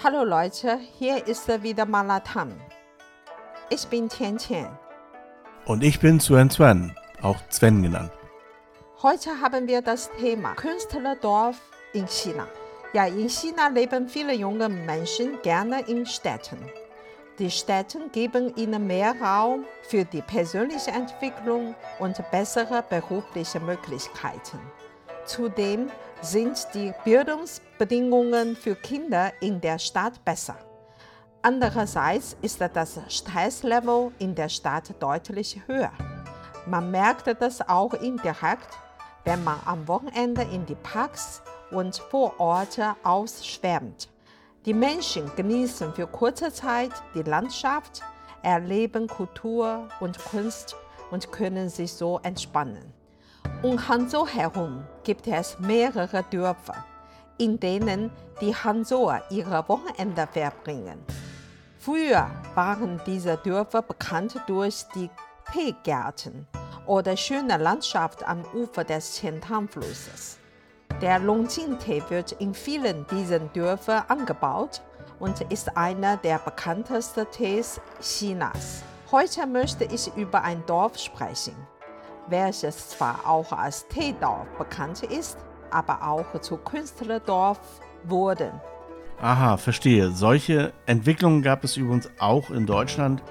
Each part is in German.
Hallo Leute, hier ist wieder Malatan. Ich bin Tian Tian. Und ich bin Sven Sven, auch Sven genannt. Heute haben wir das Thema Künstlerdorf in China. Ja, in China leben viele junge Menschen gerne in Städten. Die Städte geben ihnen mehr Raum für die persönliche Entwicklung und bessere berufliche Möglichkeiten. Zudem sind die Bildungsbedingungen für Kinder in der Stadt besser. Andererseits ist das Stresslevel in der Stadt deutlich höher. Man merkt das auch indirekt, wenn man am Wochenende in die Parks und Vororte ausschwärmt. Die Menschen genießen für kurze Zeit die Landschaft, erleben Kultur und Kunst und können sich so entspannen. Um Hanzhou herum gibt es mehrere Dörfer, in denen die Hanzhouer ihre Wochenende verbringen. Früher waren diese Dörfer bekannt durch die Teegärten oder schöne Landschaft am Ufer des Qiantang-Flusses. Der Longjing-Tee wird in vielen dieser Dörfer angebaut und ist einer der bekanntesten Tees Chinas. Heute möchte ich über ein Dorf sprechen, welches zwar auch als Teedorf bekannt ist, aber auch zu Künstlerdorf wurde. Aha, verstehe. Solche Entwicklungen gab es übrigens auch in Deutschland,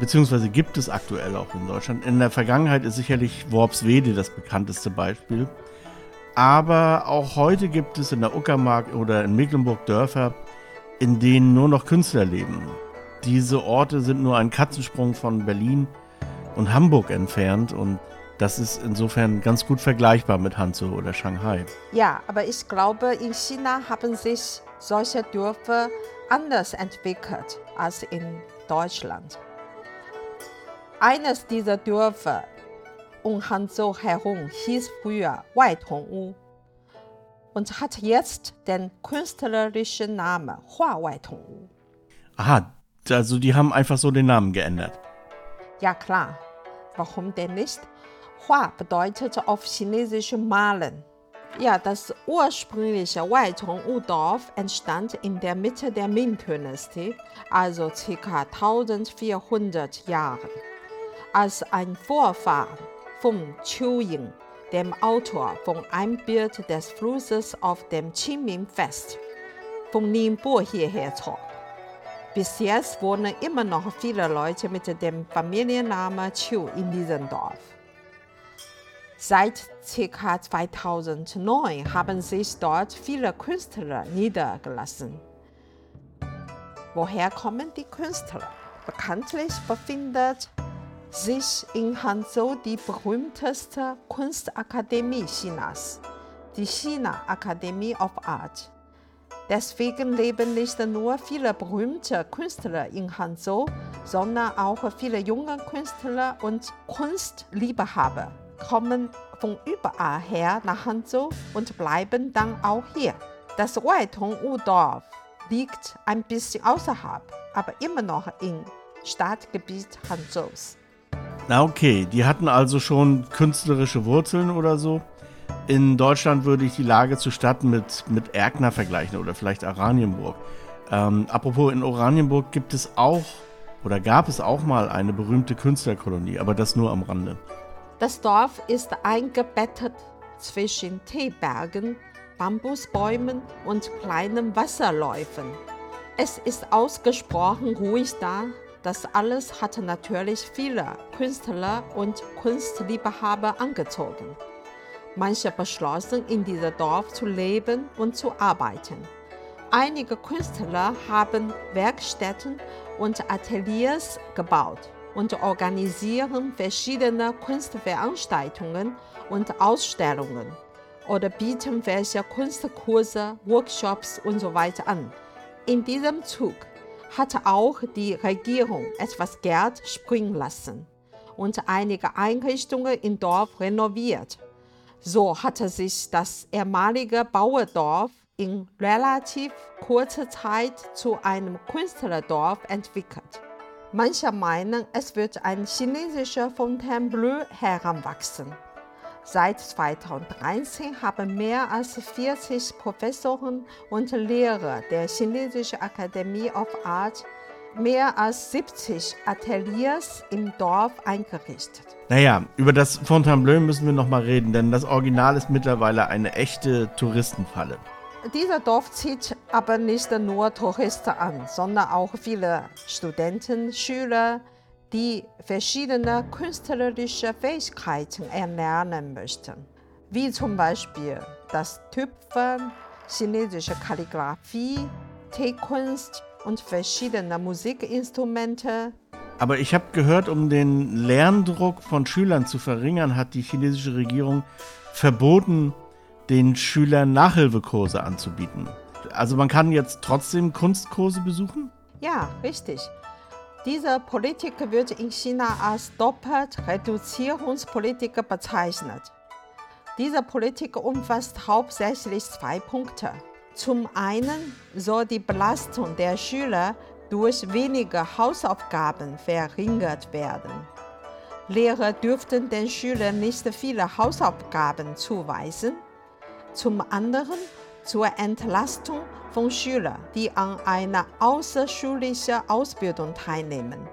beziehungsweise gibt es aktuell auch in Deutschland. In der Vergangenheit ist sicherlich Worpswede das bekannteste Beispiel. Aber auch heute gibt es in der Uckermark oder in Mecklenburg Dörfer, in denen nur noch Künstler leben. Diese Orte sind nur ein Katzensprung von Berlin und Hamburg entfernt und das ist insofern ganz gut vergleichbar mit Hanzhou oder Shanghai. Ja, aber ich glaube, in China haben sich solche Dörfer anders entwickelt als in Deutschland. Eines dieser Dörfer um Hanzhou herum hieß früher Waitongwu und hat jetzt den künstlerischen Namen Hua Waitongwu. Aha, also die haben einfach so den Namen geändert. Ja klar, warum denn nicht? Hua bedeutet auf Chinesisch malen. Ja, das ursprüngliche Waitung-Udorf entstand in der Mitte der Ming-Dynastie, also ca. 1400 Jahren, als ein Vorfahren von Qiu Ying, dem Autor von Ein Bild des Flusses auf dem Qingming-Fest, von Ningbo hierher zog. Bis jetzt wohnen immer noch viele Leute mit dem Familiennamen Qiu in diesem Dorf. Seit ca. 2009 haben sich dort viele Künstler niedergelassen. Woher kommen die Künstler? Bekanntlich befindet sich in Hanzhou die berühmteste Kunstakademie Chinas, die China Academy of Art. Deswegen leben nicht nur viele berühmte Künstler in Hanzhou, sondern auch viele junge Künstler und Kunstliebhaber kommen von überall her nach Hanzhou und bleiben dann auch hier. Das Waitung-U-Dorf liegt ein bisschen außerhalb, aber immer noch im Stadtgebiet Hanzhous. Na okay, die hatten also schon künstlerische Wurzeln oder so. In Deutschland würde ich die Lage zur Stadt mit, mit Erkner vergleichen oder vielleicht Oranienburg. Ähm, apropos, in Oranienburg gibt es auch oder gab es auch mal eine berühmte Künstlerkolonie, aber das nur am Rande. Das Dorf ist eingebettet zwischen Teebergen, Bambusbäumen und kleinen Wasserläufen. Es ist ausgesprochen ruhig da. Das alles hat natürlich viele Künstler und Kunstliebhaber angezogen. Manche beschlossen, in diesem Dorf zu leben und zu arbeiten. Einige Künstler haben Werkstätten und Ateliers gebaut und organisieren verschiedene Kunstveranstaltungen und Ausstellungen oder bieten welche Kunstkurse, Workshops usw. So an. In diesem Zug hat auch die Regierung etwas Geld springen lassen und einige Einrichtungen im Dorf renoviert. So hatte sich das ehemalige Bauerdorf in relativ kurzer Zeit zu einem Künstlerdorf entwickelt. Manche meinen, es wird ein chinesischer Fontainebleau heranwachsen. Seit 2013 haben mehr als 40 Professoren und Lehrer der Chinesischen Akademie of Art mehr als 70 Ateliers im Dorf eingerichtet. Naja, über das Fontainebleau müssen wir nochmal reden, denn das Original ist mittlerweile eine echte Touristenfalle. Dieser Dorf zieht aber nicht nur Touristen an, sondern auch viele Studenten, Schüler, die verschiedene künstlerische Fähigkeiten erlernen möchten, wie zum Beispiel das Tüpfen, chinesische Kalligraphie, Teekunst und verschiedene Musikinstrumente. Aber ich habe gehört, um den Lerndruck von Schülern zu verringern, hat die chinesische Regierung verboten, den Schülern Nachhilfekurse anzubieten. Also man kann jetzt trotzdem Kunstkurse besuchen? Ja, richtig. Diese Politik wird in China als Doppelt-Reduzierungspolitik bezeichnet. Diese Politik umfasst hauptsächlich zwei Punkte. Zum einen soll die Belastung der Schüler durch weniger Hausaufgaben verringert werden. Lehrer dürften den Schülern nicht viele Hausaufgaben zuweisen. Zum anderen zur Entlastung von Schülern, die an einer außerschulischen Ausbildung teilnehmen.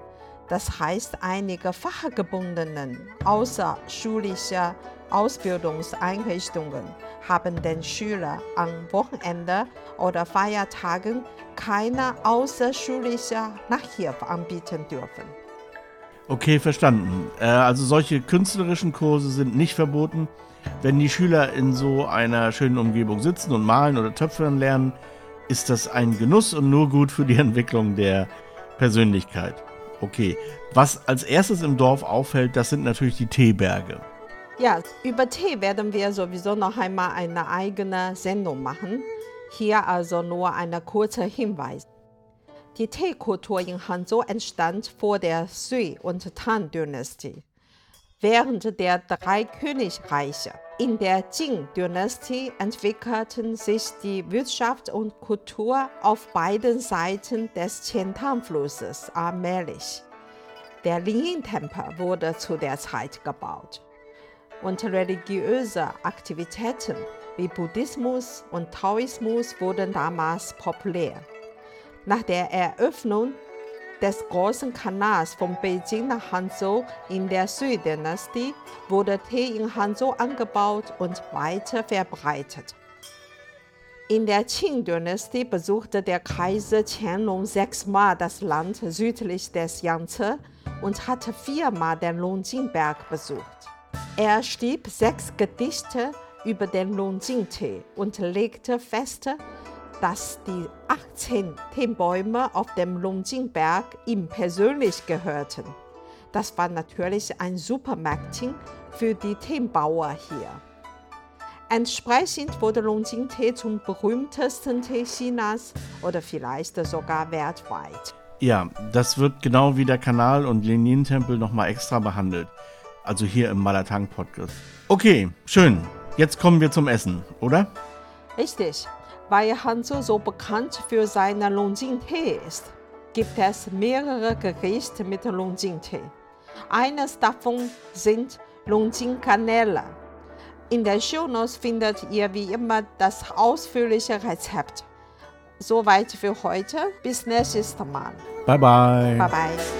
Das heißt, einige fachgebundenen außerschulische Ausbildungseinrichtungen haben den Schülern am Wochenende oder Feiertagen keine außerschulische Nachhilfe anbieten dürfen. Okay, verstanden. Äh, also solche künstlerischen Kurse sind nicht verboten. Wenn die Schüler in so einer schönen Umgebung sitzen und malen oder töpfern lernen, ist das ein Genuss und nur gut für die Entwicklung der Persönlichkeit. Okay, was als erstes im Dorf auffällt, das sind natürlich die Teeberge. Ja, über Tee werden wir sowieso noch einmal eine eigene Sendung machen. Hier also nur ein kurzer Hinweis. Die Teekultur in Hanzhou entstand vor der Sui- und Tang-Dynastie. Während der drei Königreiche in der Jing-Dynastie entwickelten sich die Wirtschaft und Kultur auf beiden Seiten des Qiantang-Flusses allmählich. Der Lingyin-Tempel wurde zu der Zeit gebaut. Und religiöse Aktivitäten wie Buddhismus und Taoismus wurden damals populär. Nach der Eröffnung des Großen Kanals von Beijing nach Hanzhou in der Sui-Dynastie wurde Tee in Hanzhou angebaut und weiter verbreitet. In der Qing-Dynastie besuchte der Kaiser Qianlong sechsmal das Land südlich des Yangtze und hatte viermal den Longjingberg besucht. Er schrieb sechs Gedichte über den Longjing-Tee und legte fest, dass die 18 Teebäume auf dem Longjingberg ihm persönlich gehörten. Das war natürlich ein super Marketing für die Teebauer hier. Entsprechend wurde Longjing-Tee zum berühmtesten Tee Chinas oder vielleicht sogar weltweit. Ja, das wird genau wie der Kanal und Lenin-Tempel nochmal extra behandelt. Also hier im Malatang-Podcast. Okay, schön. Jetzt kommen wir zum Essen, oder? Richtig. Weil Hanzhou so bekannt für seinen Longjing-Tee ist, gibt es mehrere Gerichte mit Longjing-Tee. Eines davon sind Longjing-Kanäle. In den Shownotes findet ihr wie immer das ausführliche Rezept. Soweit für heute. Bis nächstes Mal. Bye bye. Bye bye.